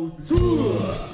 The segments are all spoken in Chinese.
Autor.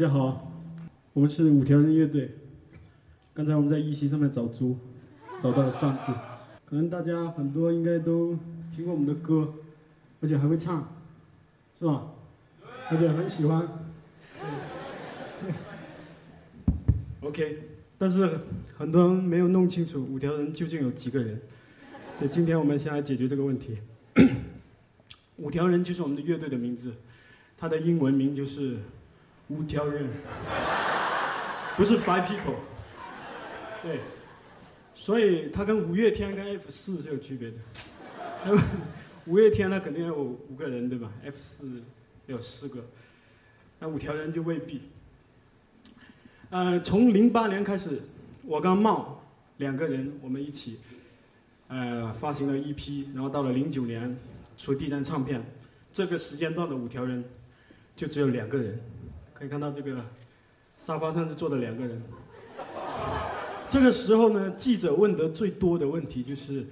大家好我们是五条人乐队。刚才我们在一席上面找猪找到了三只可能大家很多应该都听过我们的歌而且还会唱是吧？而且很喜欢。Ok 但是很多人没有弄清楚五条人究竟有几个人。所以今天我们先来解决这个问题。五条人就是我们的乐队的名字他的英文名就是五条人不是 five people 对。所以他跟五月天跟 f 四是有区别的。五月天呢肯定有五个人对吧？F 四有四个那五条人就未必。呃从零八年开始我跟茂两个人我们一起呃发行了 ep 然后到了零九年出第一张唱片。这个时间段的五条人就只有两个人。可以看到这个沙发上是坐的两个人。这个时候呢，记者问得最多的问题就是：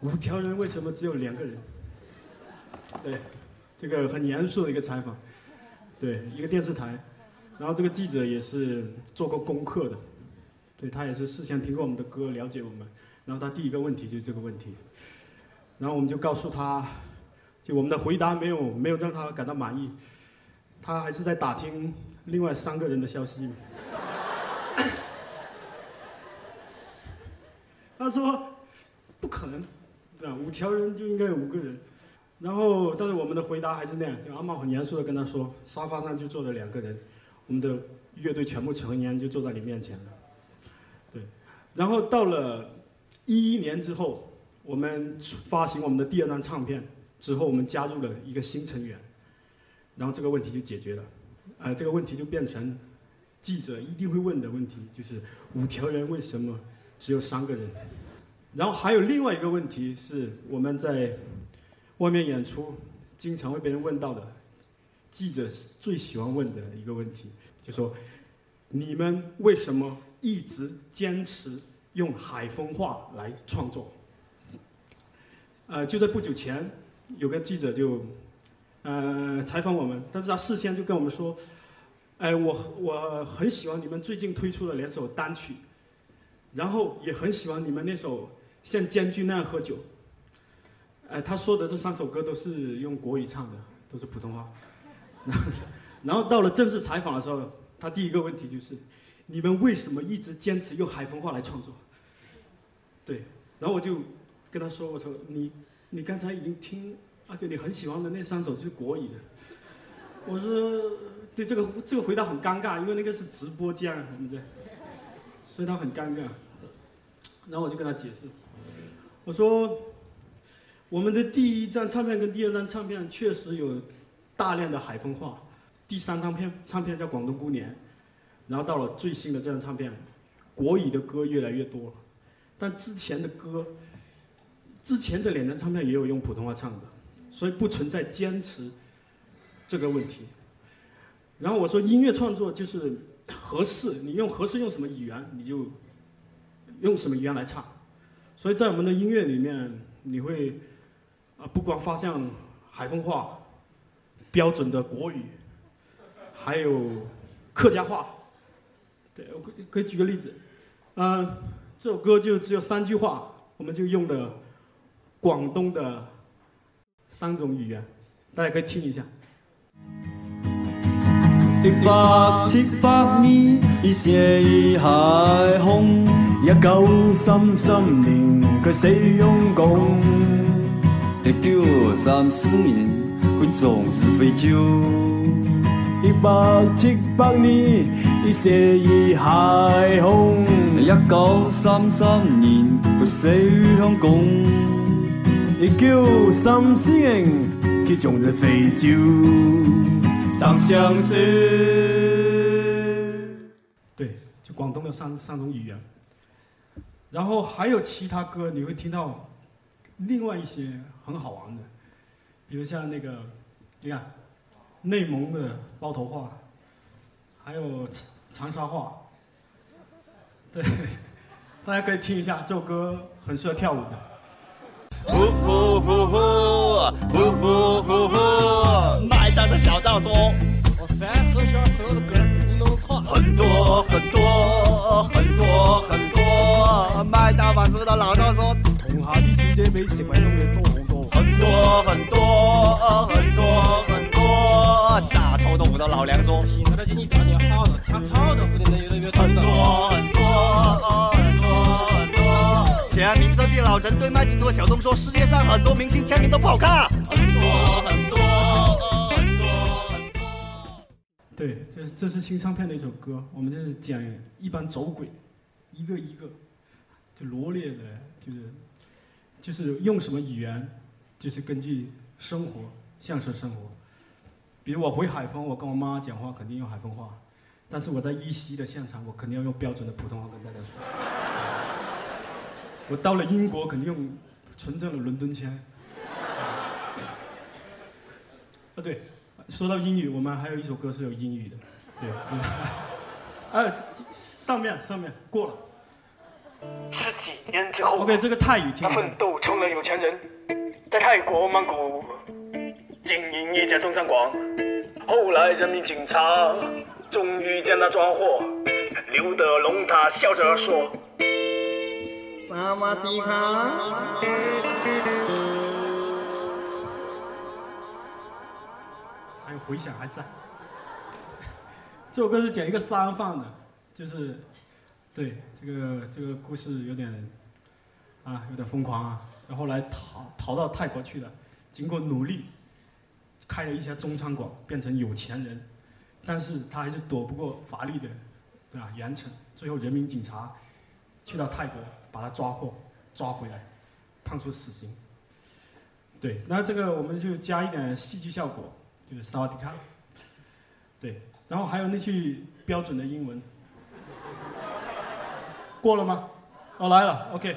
五条人为什么只有两个人？对，这个很严肃的一个采访，对，一个电视台，然后这个记者也是做过功课的，对他也是事先听过我们的歌，了解我们，然后他第一个问题就是这个问题，然后我们就告诉他，就我们的回答没有没有让他感到满意，他还是在打听另外三个人的消息。他说：“不可能，对吧？五条人就应该有五个人。”然后，但是我们的回答还是那样，就阿茂很严肃的跟他说：“沙发上就坐着两个人，我们的乐队全部成员就坐在你面前了。”对。然后到了一一年之后，我们发行我们的第二张唱片之后，我们加入了一个新成员，然后这个问题就解决了。呃，这个问题就变成记者一定会问的问题，就是五条人为什么？只有三个人，然后还有另外一个问题是我们在外面演出经常会被人问到的，记者最喜欢问的一个问题，就说你们为什么一直坚持用海风话来创作？呃，就在不久前，有个记者就呃采访我们，但是他事先就跟我们说，哎，我我很喜欢你们最近推出的两首单曲。然后也很喜欢你们那首像监军那样喝酒。哎，他说的这三首歌都是用国语唱的，都是普通话。然后到了正式采访的时候，他第一个问题就是：你们为什么一直坚持用海风话来创作？对，然后我就跟他说：“我说你你刚才已经听，而且你很喜欢的那三首是国语的。”我说：“对这个这个回答很尴尬，因为那个是直播间，你知道。”所以他很尴尬，然后我就跟他解释，我说，我们的第一张唱片跟第二张唱片确实有大量的海风化，第三张片唱片叫《广东姑娘》，然后到了最新的这张唱片，国语的歌越来越多了，但之前的歌，之前的两张唱片也有用普通话唱的，所以不存在坚持这个问题。然后我说，音乐创作就是。合适，你用合适用什么语言，你就用什么语言来唱。所以在我们的音乐里面，你会啊，不光发现海风话、标准的国语，还有客家话。对，我可以举个例子，嗯，这首歌就只有三句话，我们就用了广东的三种语言，大家可以听一下。一百七百年，一血一海风。一九三三年，佢死用功。一九三四年，佢总是废酒。一百七百年，一血一海风。一九三三年，佢死用功。一九三四年，佢总是废酒。当相思。对，就广东的三三种语言，然后还有其他歌，你会听到另外一些很好玩的，比如像那个，你看，内蒙的包头话，还有长沙话，对，大家可以听一下，这首歌很适合跳舞的。呼呼呼呼，呼呼呼呼。站的小道中，我三和弦所有的歌都能唱。很多很多很多很多，卖大房子的老赵说，同下啲小姐比食鬼东嘅多好多。很多很多很多很多，炸臭豆腐的老梁说，现在的经济条件好了，抢臭豆腐的人越来越多老陈对麦迪托小东说，世界上很多明星签名都不好看。很多很多很多很多。对，这这是新唱片的一首歌，我们这是讲一般走鬼，一个一个，就罗列的，就是就是用什么语言，就是根据生活享受生活。比如我回海丰，我跟我妈讲话肯定用海丰话，但是我在一席的现场，我肯定要用标准的普通话跟大家说。我到了英国，肯定用纯正的伦敦腔。啊，对，说到英语，我们还有一首歌是有英语的，对？啊，上面上面过了。十几年之后 OK，这个泰语听他奋斗成了有钱人，在泰国曼谷经营一家中餐馆。后来人民警察终于将他抓获，刘德龙他笑着说。萨瓦迪卡。还有回响还在。这首歌是讲一个杀人犯的，就是，对这个这个故事有点，啊，有点疯狂啊。然后来逃逃到泰国去了，经过努力，开了一家中餐馆，变成有钱人，但是他还是躲不过法律的，对吧？严惩。最后人民警察去到泰国把他抓获，抓回来，判处死刑。对，那这个我们就加一点戏剧效果。就是萨瓦迪卡，对，然后还有那句标准的英文，过了吗？哦，来了，OK。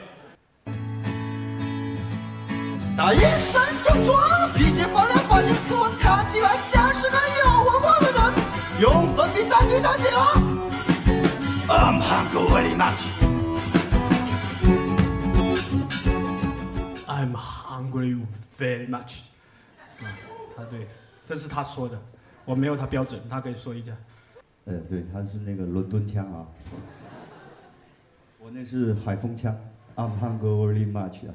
打一身正装，皮鞋发亮，发型斯文，看起来像是个有文化的人。用粉笔在地上写了 I'm hungry very much. I'm hungry very much，是吧？他对，这是他说的，我没有他标准，他可以说一下。呃，对，他是那个伦敦腔啊，我那是海风腔，I'm hungry very much 啊。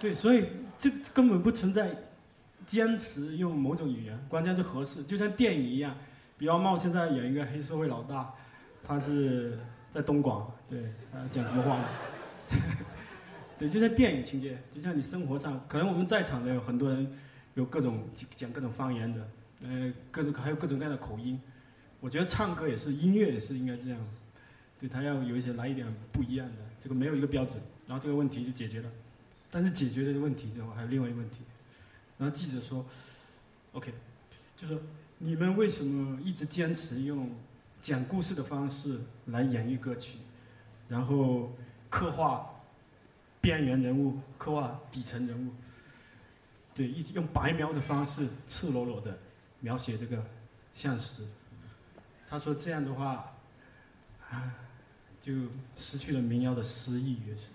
对，所以这根本不存在坚持用某种语言，关键是合适，就像电影一样。比方茂现在演一个黑社会老大，他是在东莞，对，他讲什么话呢？对，就像电影情节，就像你生活上，可能我们在场的有很多人有各种讲各种方言的，呃，各种还有各种各样的口音。我觉得唱歌也是，音乐也是应该这样，对他要有一些来一点不一样的，这个没有一个标准，然后这个问题就解决了。但是解决了问题之后，还有另外一个问题。然后记者说：“OK，就说你们为什么一直坚持用讲故事的方式来演绎歌曲，然后刻画边缘人物，刻画底层人物？对，一直用白描的方式，赤裸裸的描写这个现实。他说这样的话，啊，就失去了民谣的诗意，也是。”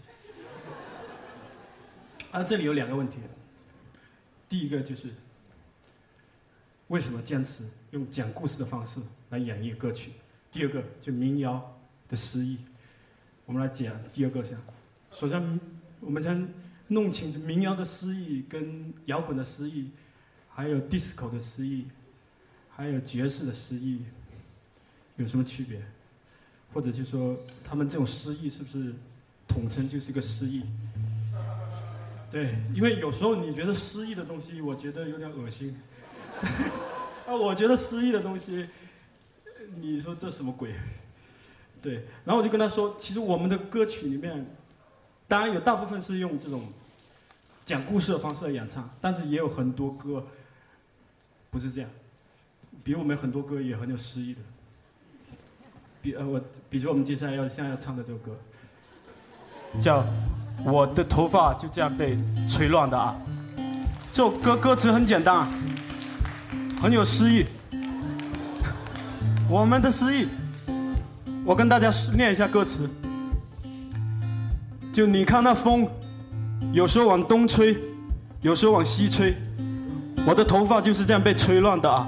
啊，这里有两个问题。第一个就是，为什么坚持用讲故事的方式来演绎歌曲？第二个就民谣的诗意。我们来讲第二个项。首先，我们先弄清楚民谣的诗意跟摇滚的诗意，还有 disco 的诗意，还有爵士的诗意有什么区别？或者就说他们这种诗意是不是统称就是一个诗意？对，因为有时候你觉得诗意的东西，我觉得有点恶心。啊，我觉得诗意的东西，你说这什么鬼？对，然后我就跟他说，其实我们的歌曲里面，当然有大部分是用这种讲故事的方式来演唱，但是也有很多歌不是这样。比如我们很多歌也很有诗意的，比呃我，比如说我们接下来要现在要唱的这首歌，叫。我的头发就这样被吹乱的啊！这首歌歌词很简单，很有诗意。我们的诗意，我跟大家念一下歌词。就你看那风，有时候往东吹，有时候往西吹，我的头发就是这样被吹乱的啊！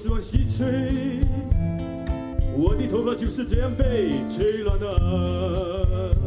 时往西吹，我的头发就是这样被吹乱的。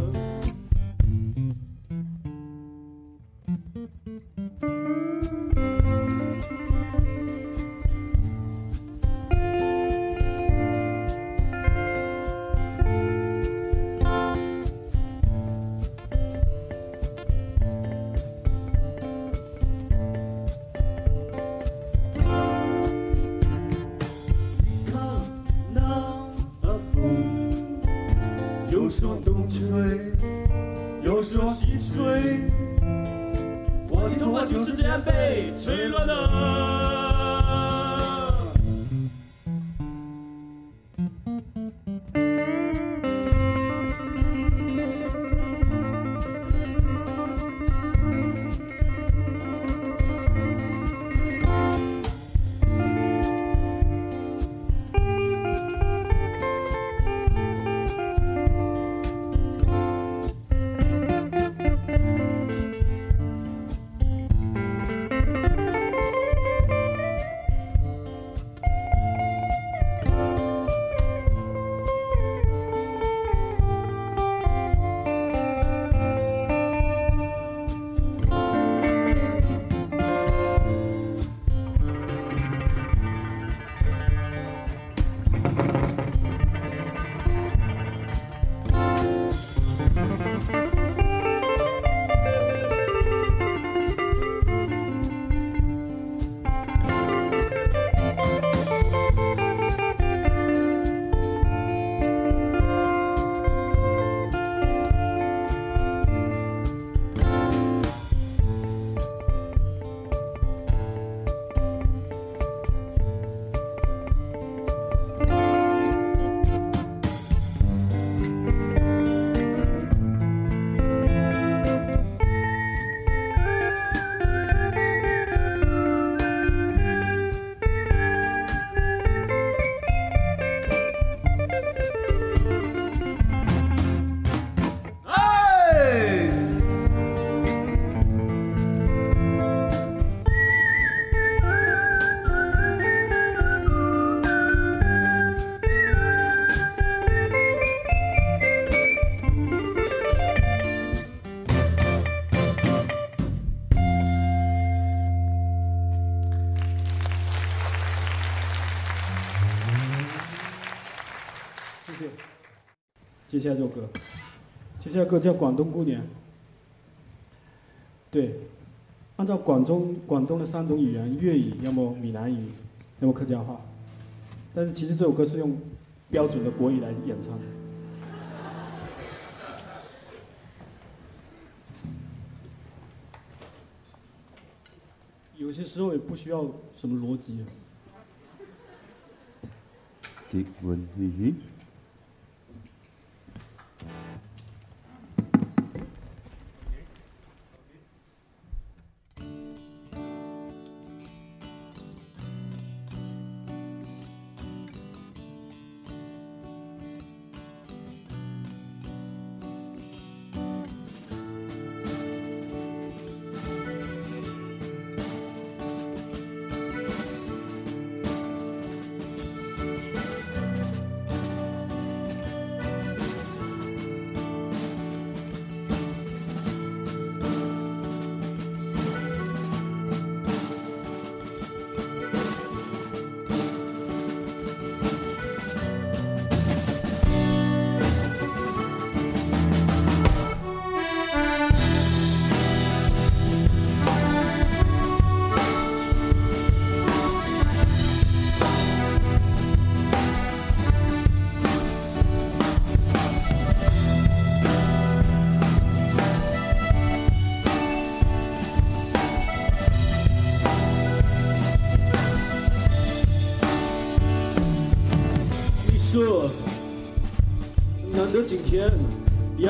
下这首歌，接下来歌叫《广东姑娘》。对，按照广东广东的三种语言，粤语、要么闽南语，要么客家话，但是其实这首歌是用标准的国语来演唱的。有些时候也不需要什么逻辑。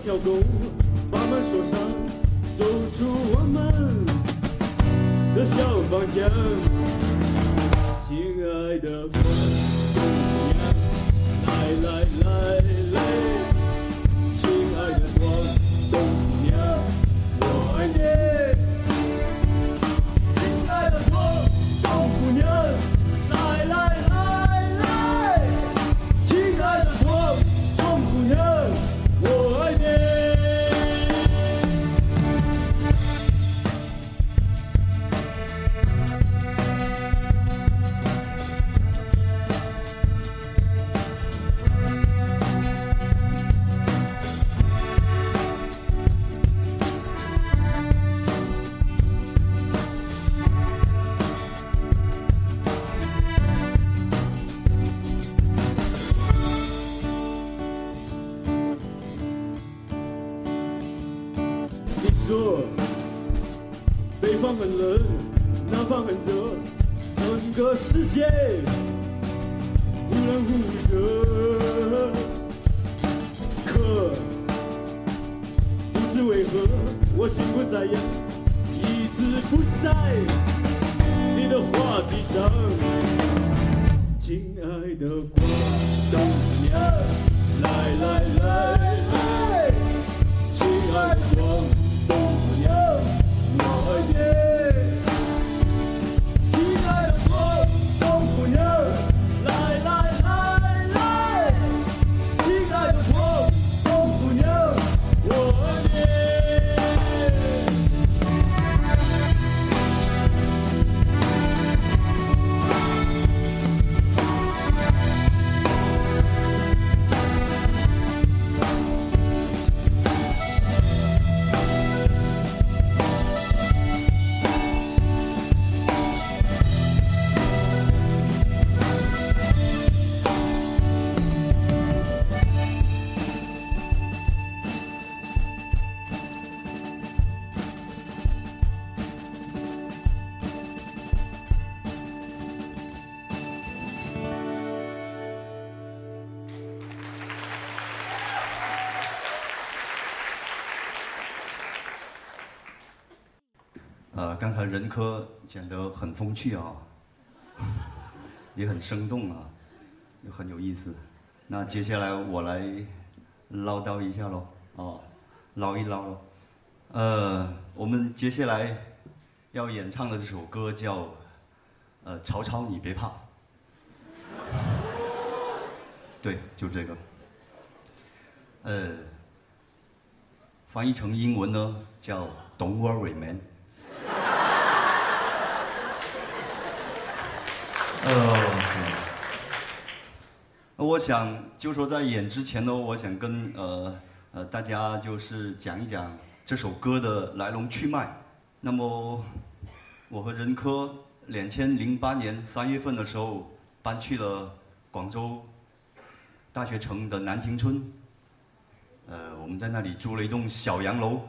小狗，把门锁上，走出我们的小房间。亲爱的姑娘，来来来来，亲爱的广东娘，我爱你。个世界忽冷忽热。可不知为何，我心不在焉，一直不在你的话题上。亲爱的广东娘，来来来来。亲爱的呃，刚才任科讲得很风趣啊，也很生动啊，也很有意思。那接下来我来唠叨一下喽，哦，唠一唠喽。呃，我们接下来要演唱的这首歌叫呃《曹操你别怕》，对，就这个。呃，翻译成英文呢叫 Don't worry man。呃，我想就说在演之前呢，我想跟呃呃大家就是讲一讲这首歌的来龙去脉。那么我和任科两千零八年三月份的时候搬去了广州大学城的南亭村，呃，我们在那里租了一栋小洋楼，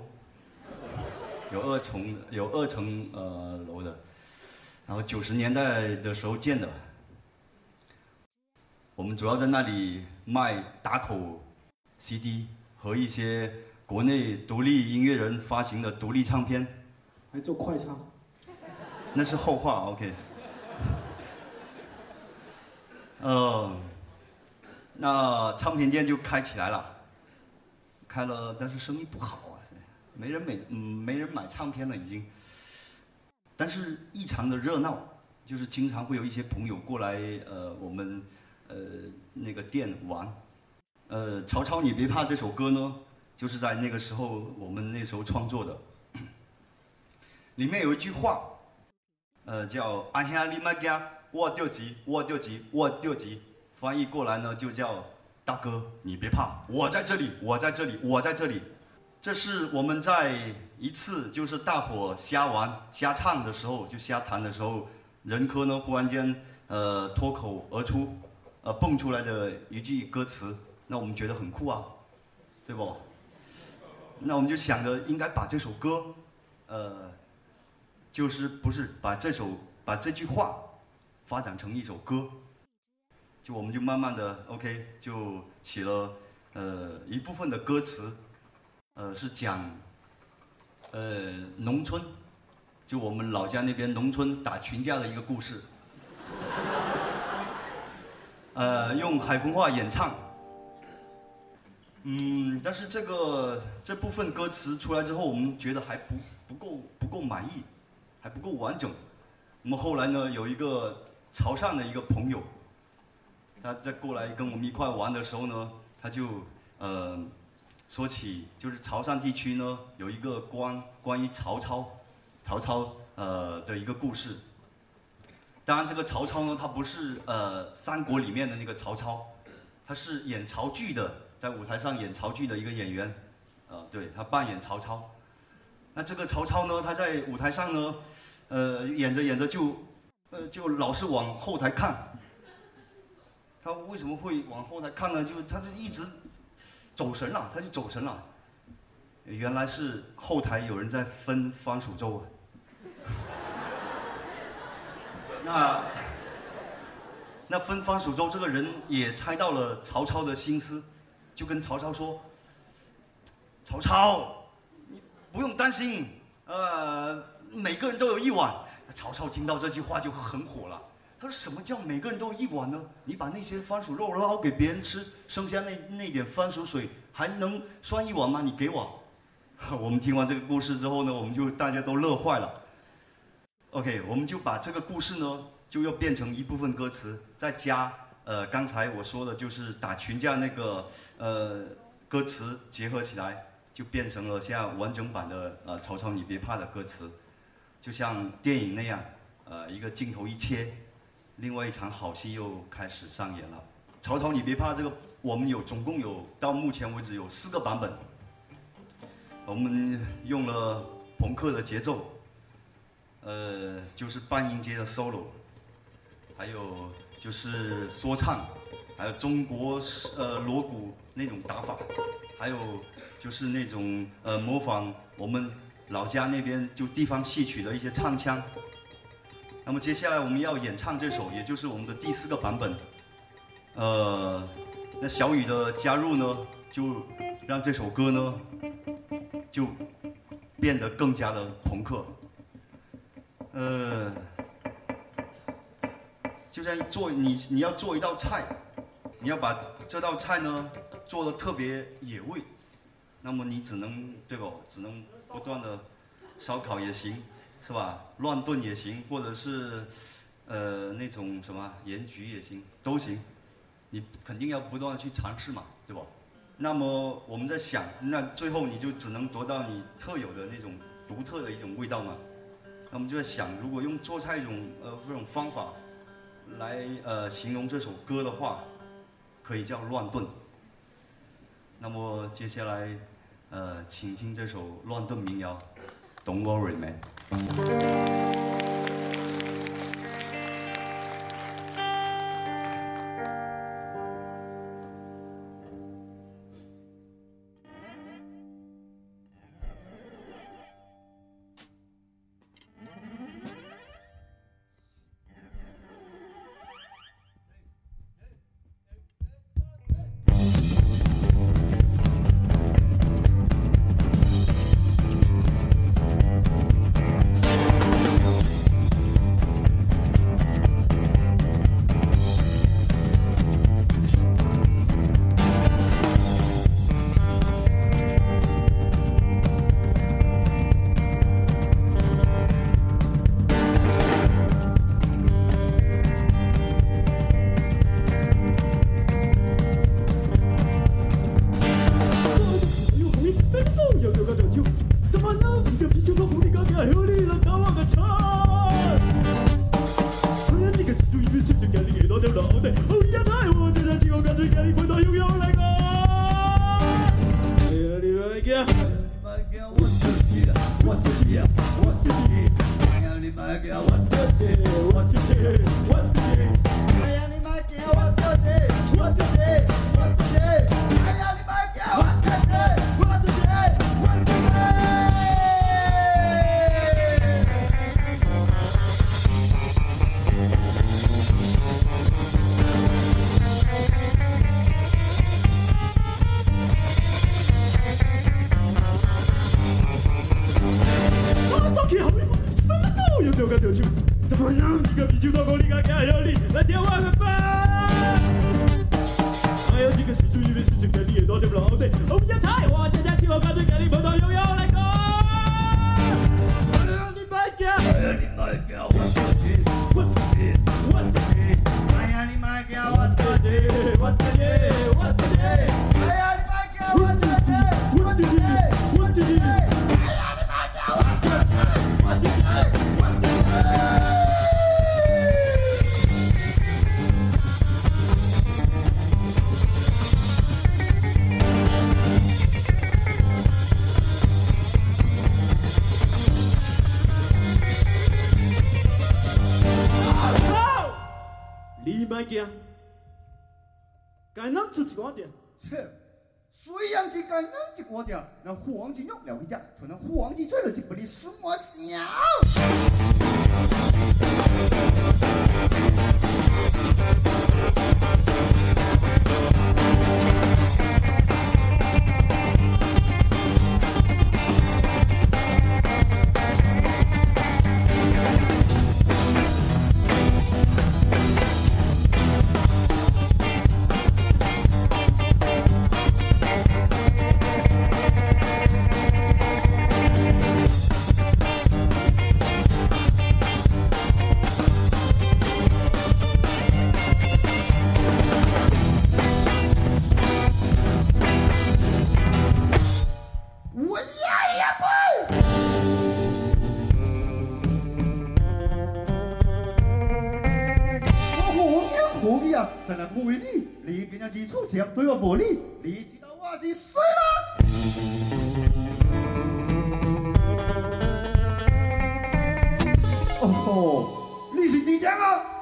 有二层有二层呃楼的。然后九十年代的时候建的。我们主要在那里卖打口 CD 和一些国内独立音乐人发行的独立唱片，还做快唱，那是后话。OK。呃，那唱片店就开起来了，开了，但是生意不好啊，没人买，嗯，没人买唱片了已经。但是异常的热闹，就是经常会有一些朋友过来，呃，我们呃那个店玩。呃，曹操你别怕这首歌呢，就是在那个时候我们那时候创作的。里面有一句话，呃，叫“阿兄你莫惊，我着急，我着急，我着急”，翻译过来呢就叫“大哥你别怕，我在这里，我在这里，我在这里”。这是我们在一次就是大伙瞎玩瞎唱的时候，就瞎弹的时候，任科呢忽然间呃脱口而出，呃蹦出来的一句歌词，那我们觉得很酷啊，对不？那我们就想着应该把这首歌呃，就是不是把这首把这句话发展成一首歌，就我们就慢慢的 OK 就写了呃一部分的歌词，呃是讲呃农村，就我们老家那边农村打群架的一个故事，呃用海丰话演唱。嗯，但是这个这部分歌词出来之后，我们觉得还不不够不够满意，还不够完整。那么后来呢，有一个潮汕的一个朋友，他在过来跟我们一块玩的时候呢，他就呃说起，就是潮汕地区呢有一个关关于曹操曹操呃的一个故事。当然，这个曹操呢，他不是呃三国里面的那个曹操，他是演曹剧的。在舞台上演曹剧的一个演员，呃，对他扮演曹操。那这个曹操呢，他在舞台上呢，呃，演着演着就，呃，就老是往后台看。他为什么会往后台看呢？就他就一直走神了，他就走神了。原来是后台有人在分番薯粥啊。那那分番薯粥这个人也猜到了曹操的心思。就跟曹操说：“曹操，你不用担心，呃，每个人都有一碗。”曹操听到这句话就很火了，他说：“什么叫每个人都一碗呢？你把那些番薯肉捞给别人吃，剩下那那点番薯水还能算一碗吗？你给我。”我们听完这个故事之后呢，我们就大家都乐坏了。OK，我们就把这个故事呢，就要变成一部分歌词，再加。呃，刚才我说的就是打群架那个呃歌词结合起来，就变成了像完整版的呃曹操你别怕的歌词，就像电影那样，呃一个镜头一切，另外一场好戏又开始上演了。曹操你别怕这个我们有总共有到目前为止有四个版本，我们用了朋克的节奏，呃就是半音阶的 solo，还有。就是说唱，还有中国呃锣鼓那种打法，还有就是那种呃模仿我们老家那边就地方戏曲的一些唱腔。那么接下来我们要演唱这首，也就是我们的第四个版本。呃，那小雨的加入呢，就让这首歌呢就变得更加的朋克。呃。就像做你你要做一道菜，你要把这道菜呢做的特别野味，那么你只能对吧？只能不断的烧烤也行，是吧？乱炖也行，或者是呃那种什么盐焗也行，都行。你肯定要不断的去尝试嘛，对不？那么我们在想，那最后你就只能得到你特有的那种独特的一种味道嘛。那我们就在想，如果用做菜一种呃这种方法。来呃形容这首歌的话，可以叫乱炖。那么接下来，呃，请听这首乱炖民谣，Don't worry man。Thank you. 表情，怎么样一个啤酒到高里个加油力来点我个吧？还有几个是主一边是这个你也多点不老对，欧阳太华家家气候干脆给你碰到悠悠来个。你买家，哎呀，你你买惊，该能出一寡点。切，虽然是干咱一寡点，那黄金肉了一只，可能黄金醉了就不离什么香。人家基础这样对我无礼，你知道我是谁吗？哦吼，你是地点啊？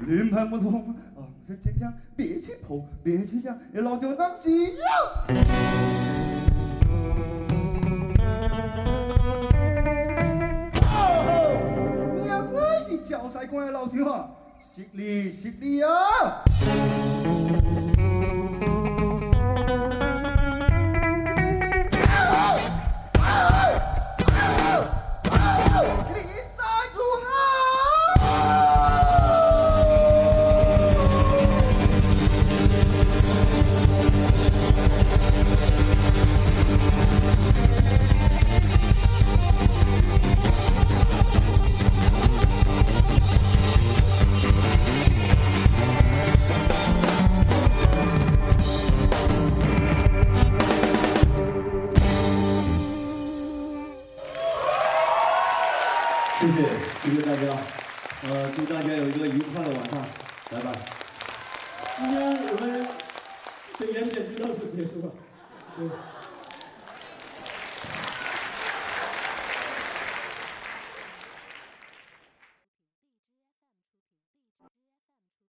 林盘不同，昂首挺枪，别去跑，别去抢，老丢当西呀！哦，你我是教赛官的老丢啊，实力实